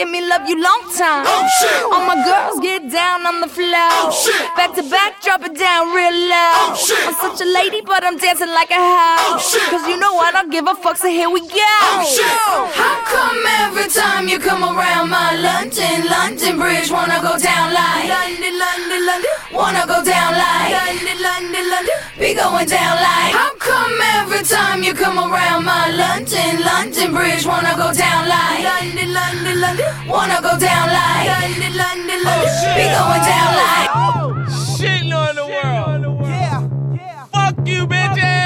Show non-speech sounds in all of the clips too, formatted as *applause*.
give me love you long time. Oh, shit. All my girls get down on the floor. Oh, shit. Back to back, drop it down real low. Oh, shit. I'm such a lady, but I'm dancing like a hoe. Oh, shit. Cause you know I don't give a fuck, so here we go. Oh, shit. How come every time you come around my London, London Bridge, wanna go down like London, London, London, wanna go down like London, London, London, be going down like How come every time you come around my London, London Bridge, wanna go down like London, London, London, wanna go down like London, London, oh, London, be going down like oh, Shitting on the world. Yeah, yeah. Fuck you, bitches.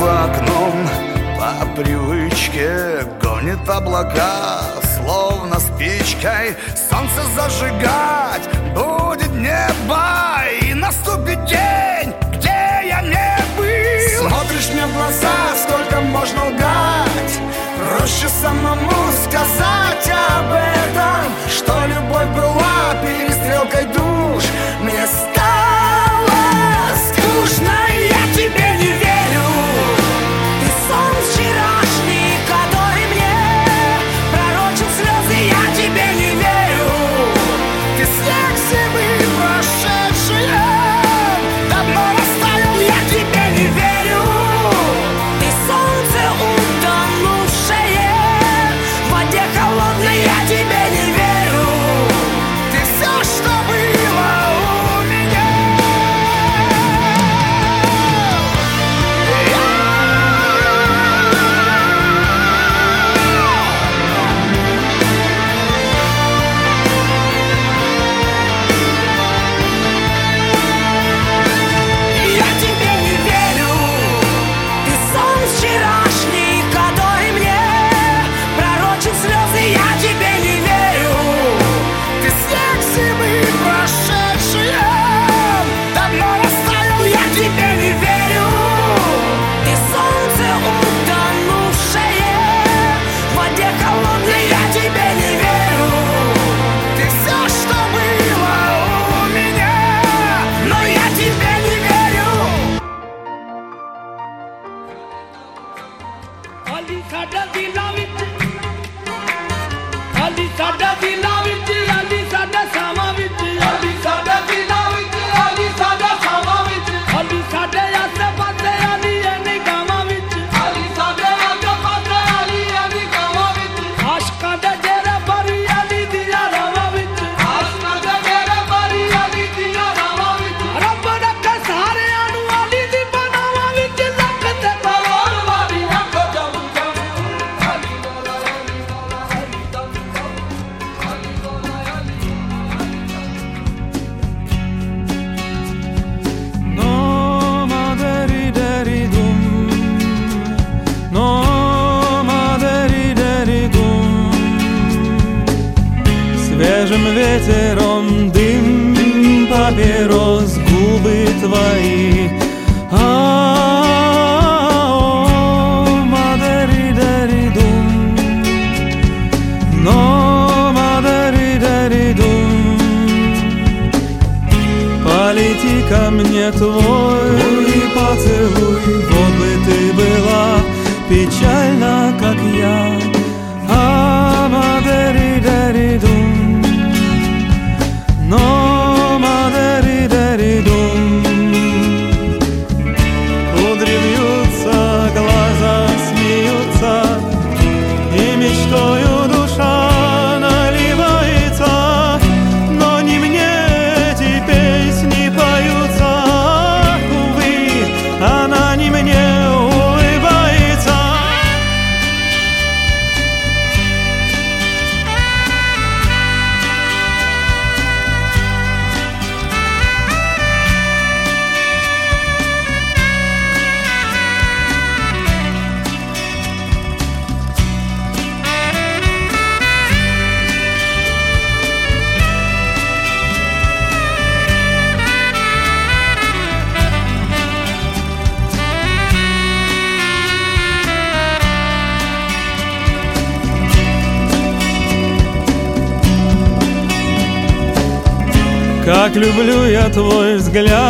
за окном. По привычке гонит облака Словно спичкой. Солнце зажигать Будет небо и наступит день Где я не был. Смотришь мне в глаза, сколько можно лгать. Проще самому сказать об этом Что любовь была перестрелкой душ. Люблю я твой взгляд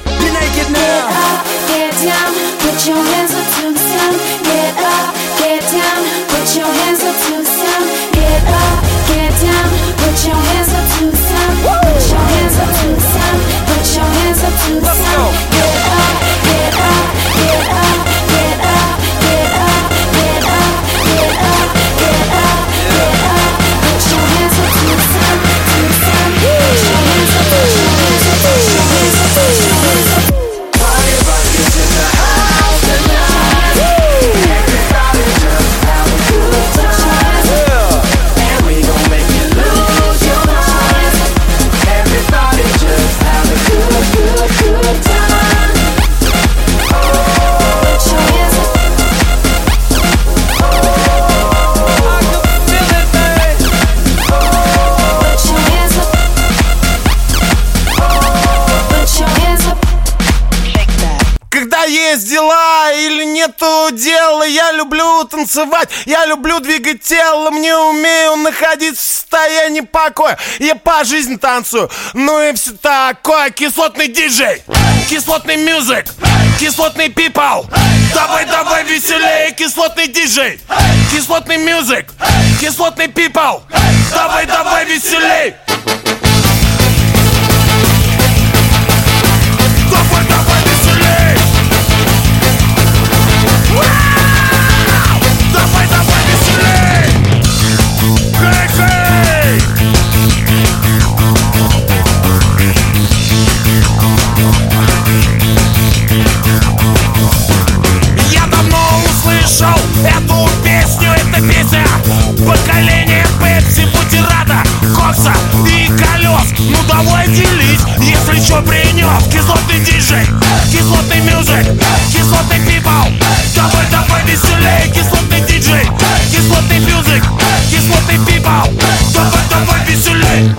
You're naked Get up, get down, put your hands up to the sound. Get up, get down, put your hands up to the sound. Get up, get down, put your hands up to the sound. Put your hands up to the sound. Put your hands up to the sound. Get up, get up, get up, Есть дела или нету дела, я люблю танцевать, я люблю двигать телом, не умею находиться в состоянии покоя. Я по жизни танцую, ну и все такое. Кислотный диджей, кислотный мюзик, кислотный пипал. Давай, давай веселее, кислотный диджей, кислотный мюзик, кислотный пипал. Давай, давай веселей. Я давно услышал эту песню, это песня. Поколение Пепси, Бутерата, Кокса и колес. Ну давай делись, если чё принес Кислотный диджей, кислотный мюзик, кислотный пипал. Давай, давай веселее, кислотный диджей, кислотный мюзик, кислотный пипал. Давай, давай веселей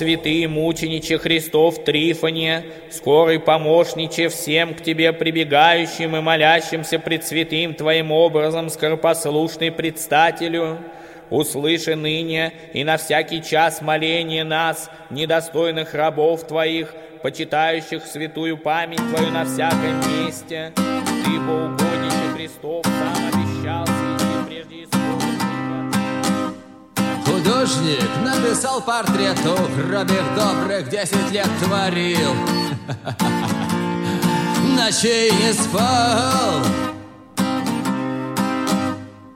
святые мучениче Христов Трифоне, скорый помощниче всем к Тебе прибегающим и молящимся пред святым Твоим образом скоропослушный предстателю, услыши ныне и на всякий час моление нас, недостойных рабов Твоих, почитающих святую память Твою на всяком месте, ибо угодниче Христов сам обещал свести прежде. Художник написал портрет гробих добрых десять лет творил. *laughs* Ночей не спал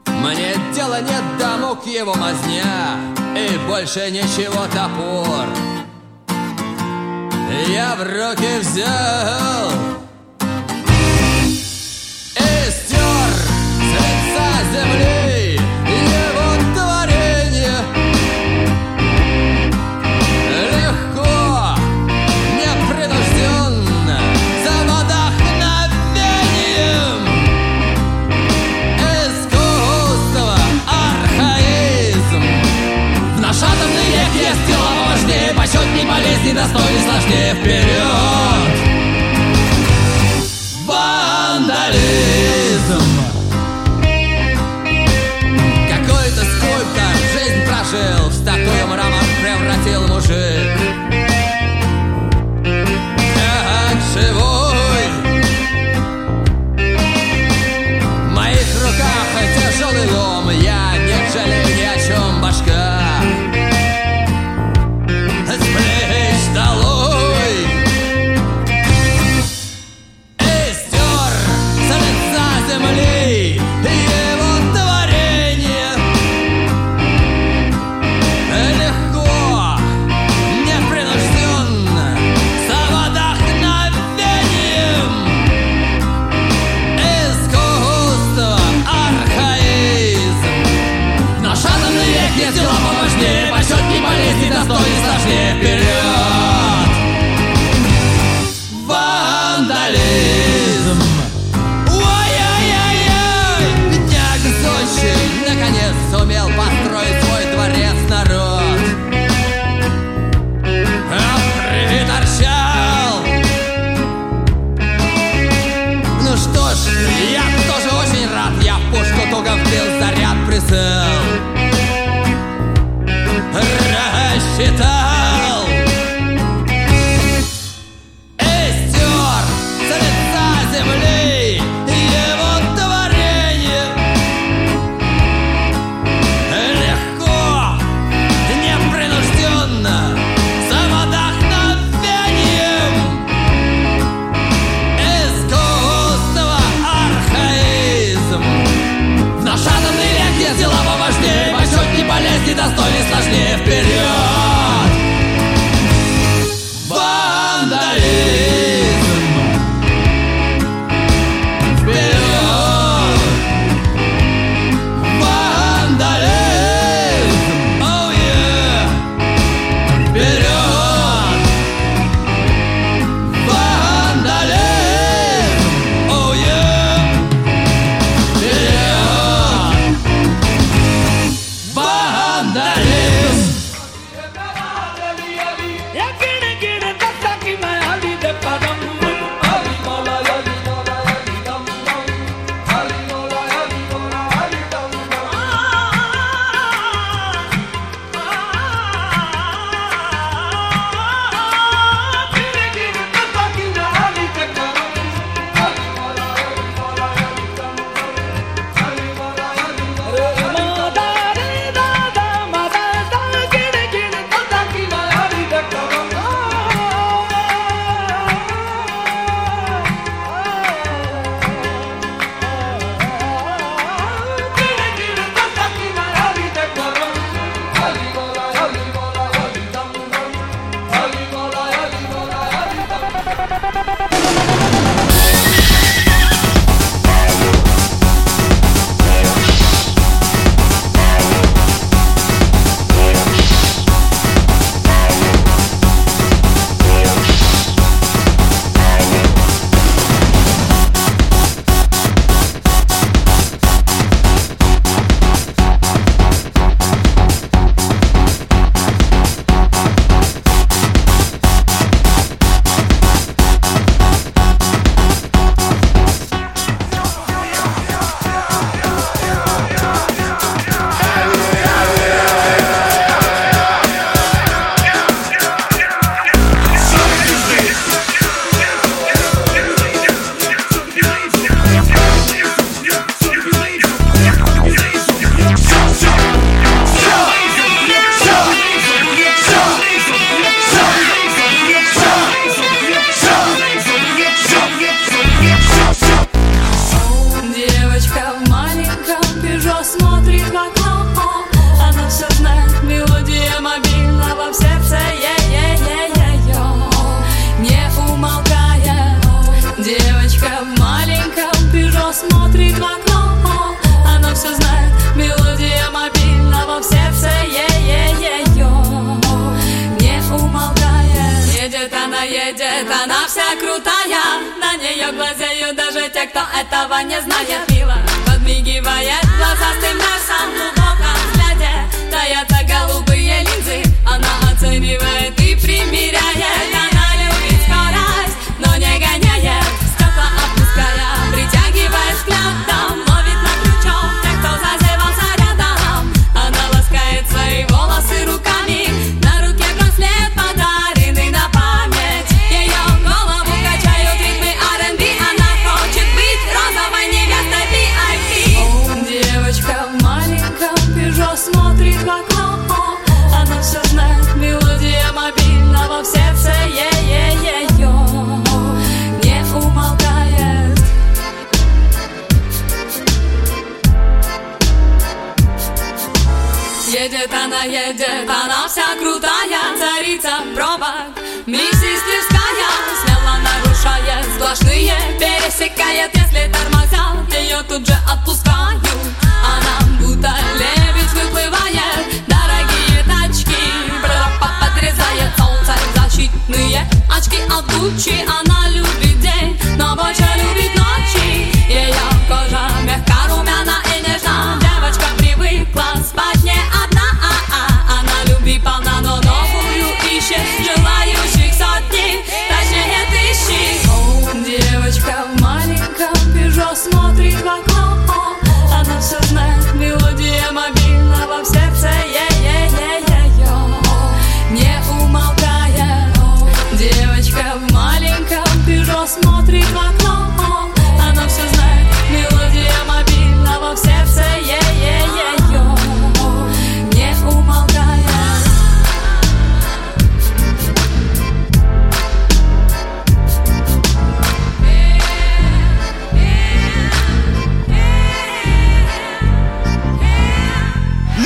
Мне дела нет до мук его мазня И больше ничего топор. Я в руки взял И стер с лица земли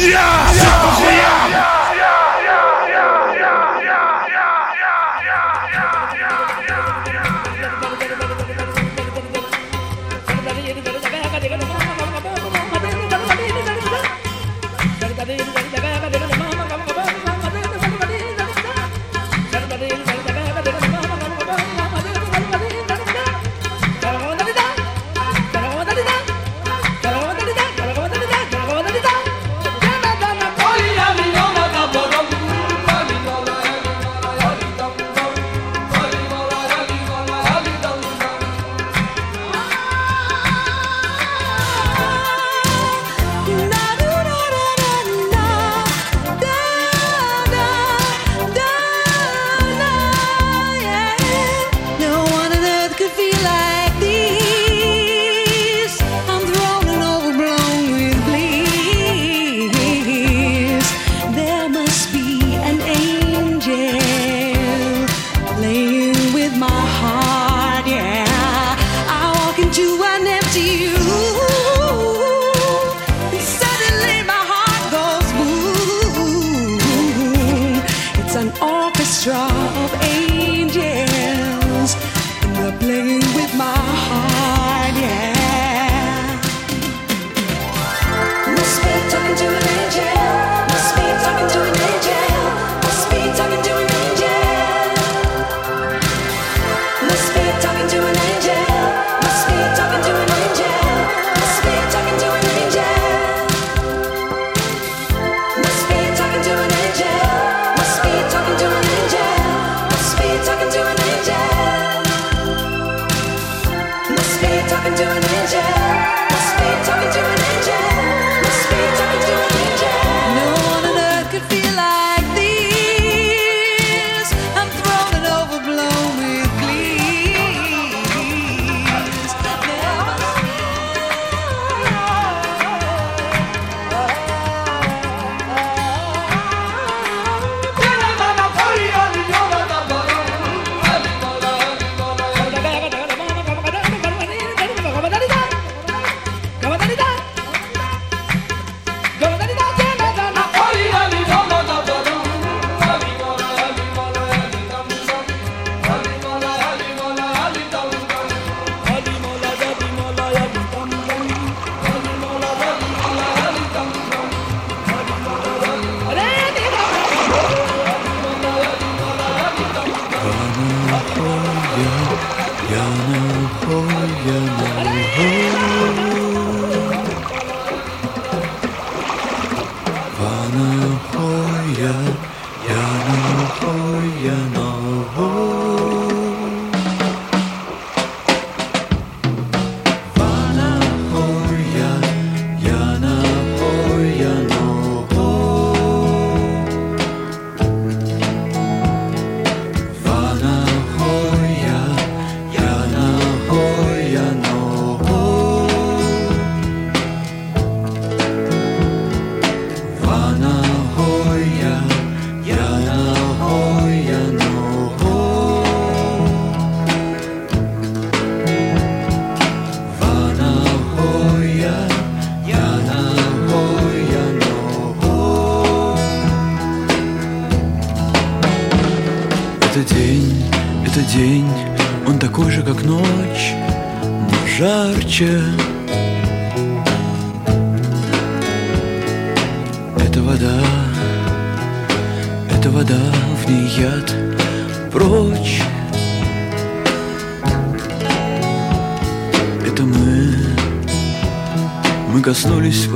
Yeah! yeah!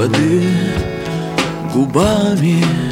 Воды губами.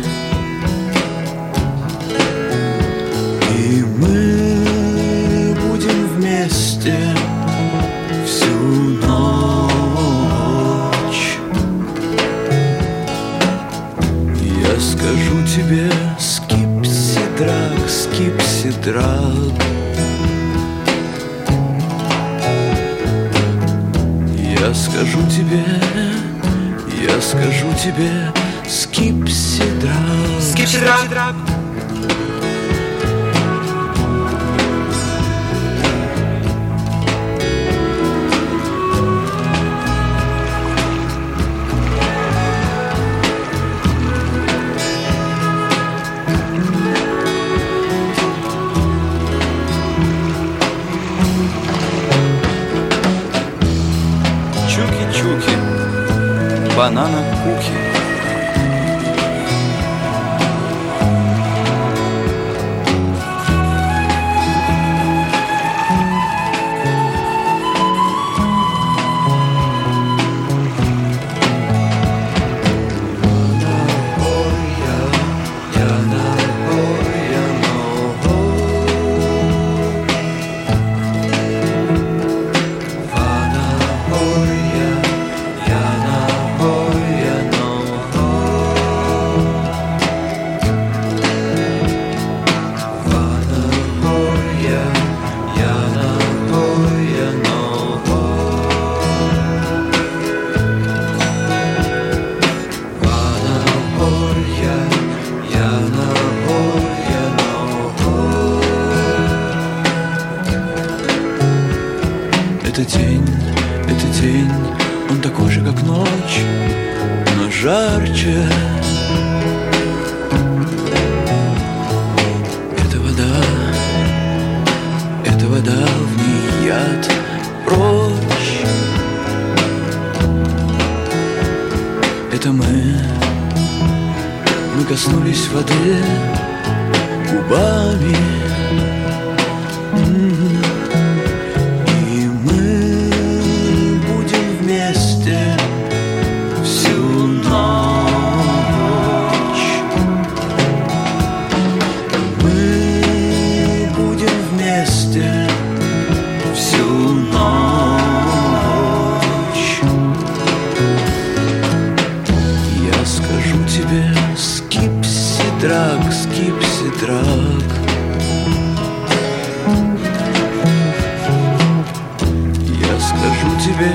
Я скажу тебе,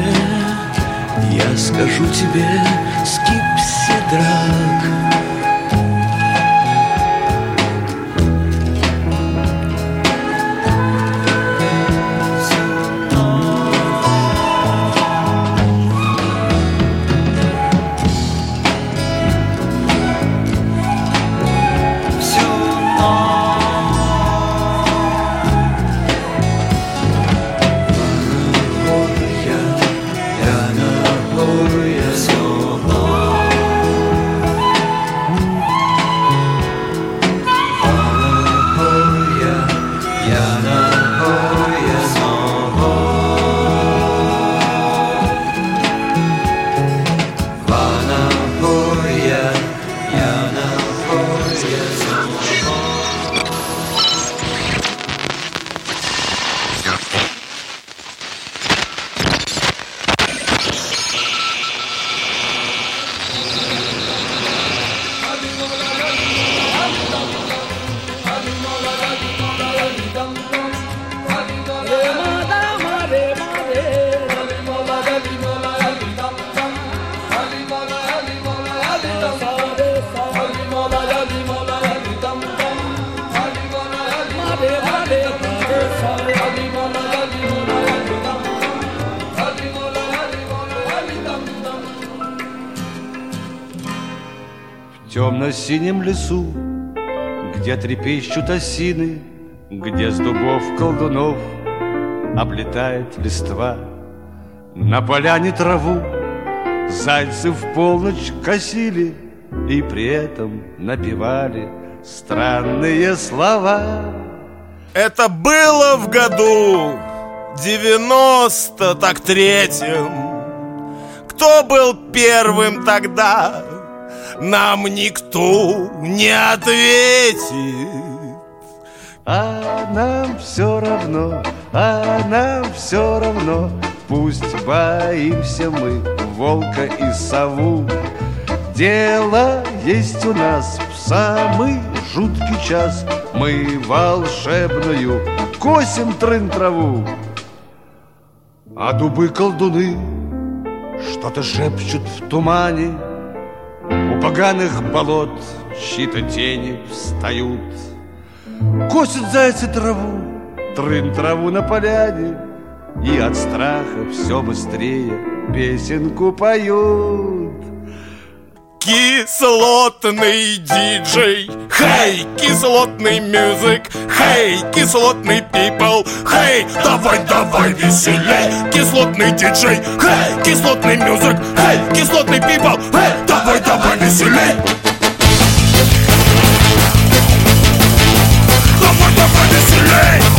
я скажу тебе, темно-синем лесу, Где трепещут осины, Где с дубов колдунов Облетает листва. На поляне траву Зайцы в полночь косили И при этом напевали Странные слова. Это было в году 90 так третьем. Кто был первым тогда? Нам никто не ответит. А нам все равно, а нам все равно Пусть боимся мы волка и сову. Дело есть у нас в самый жуткий час. Мы волшебную косим трын траву. А дубы-колдуны что-то шепчут в тумане поганых болот чьи-то тени встают. Косят зайцы траву, трын траву на поляне И от страха все быстрее песенку поют кислотный диджей. Хей, кислотный мюзик Хей, кислотный пипл Хей, давай, давай веселей. Кислотный диджей Хей, кислотный мюзик Хей, кислотный пипл Хей, давай, давай веселей. Давай, давай веселей.